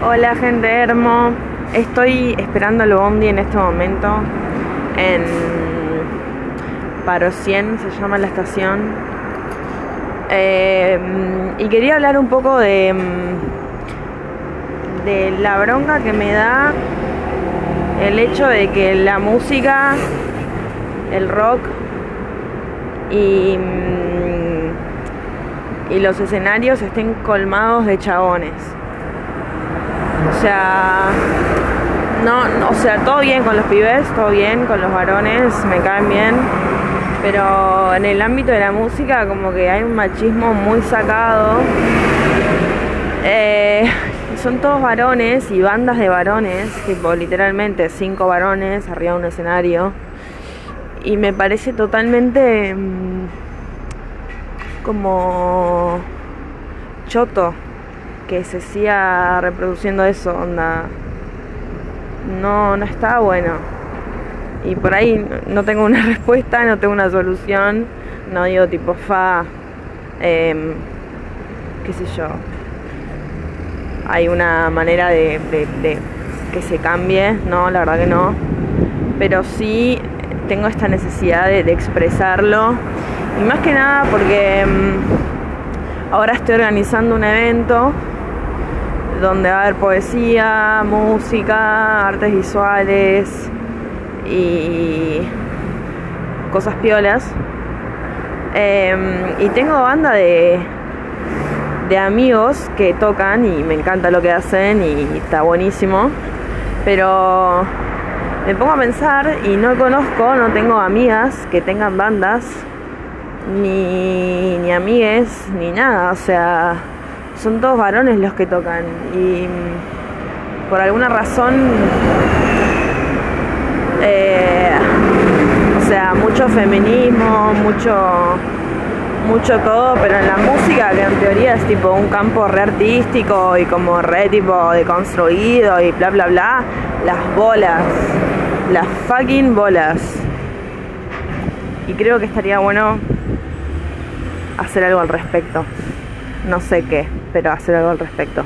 Hola gente hermo, estoy esperando el bondi en este momento en Paro 100, se llama la estación. Eh, y quería hablar un poco de, de la bronca que me da el hecho de que la música, el rock y, y los escenarios estén colmados de chabones. O sea, no, o sea, todo bien con los pibes, todo bien con los varones, me caen bien, pero en el ámbito de la música como que hay un machismo muy sacado. Eh, son todos varones y bandas de varones, tipo literalmente cinco varones arriba de un escenario. Y me parece totalmente mm, como choto que se siga reproduciendo eso, onda. No, no está bueno. Y por ahí no tengo una respuesta, no tengo una solución. No digo tipo fa, em, qué sé yo. Hay una manera de, que se cambie, no, la verdad que no. Pero sí tengo esta necesidad de, expresarlo. Y más que nada porque em, ahora estoy organizando un evento donde va a haber poesía, música, artes visuales y cosas piolas. Em, y tengo banda de, de amigos que tocan y me encanta lo que hacen y está buenísimo. Pero me pongo a pensar y no conozco, no tengo amigas que tengan bandas, ni, ni amigues, ni nada. O sea, son todos varones los que tocan y mm, por alguna razón eh, o sea mucho feminismo mucho mucho todo pero en la música que en teoría es tipo un campo re artístico y como re tipo deconstruido y bla bla bla las bolas las fucking bolas. Y creo que estaría bueno hacer algo al respecto no sé qué, pero hacer algo al respecto.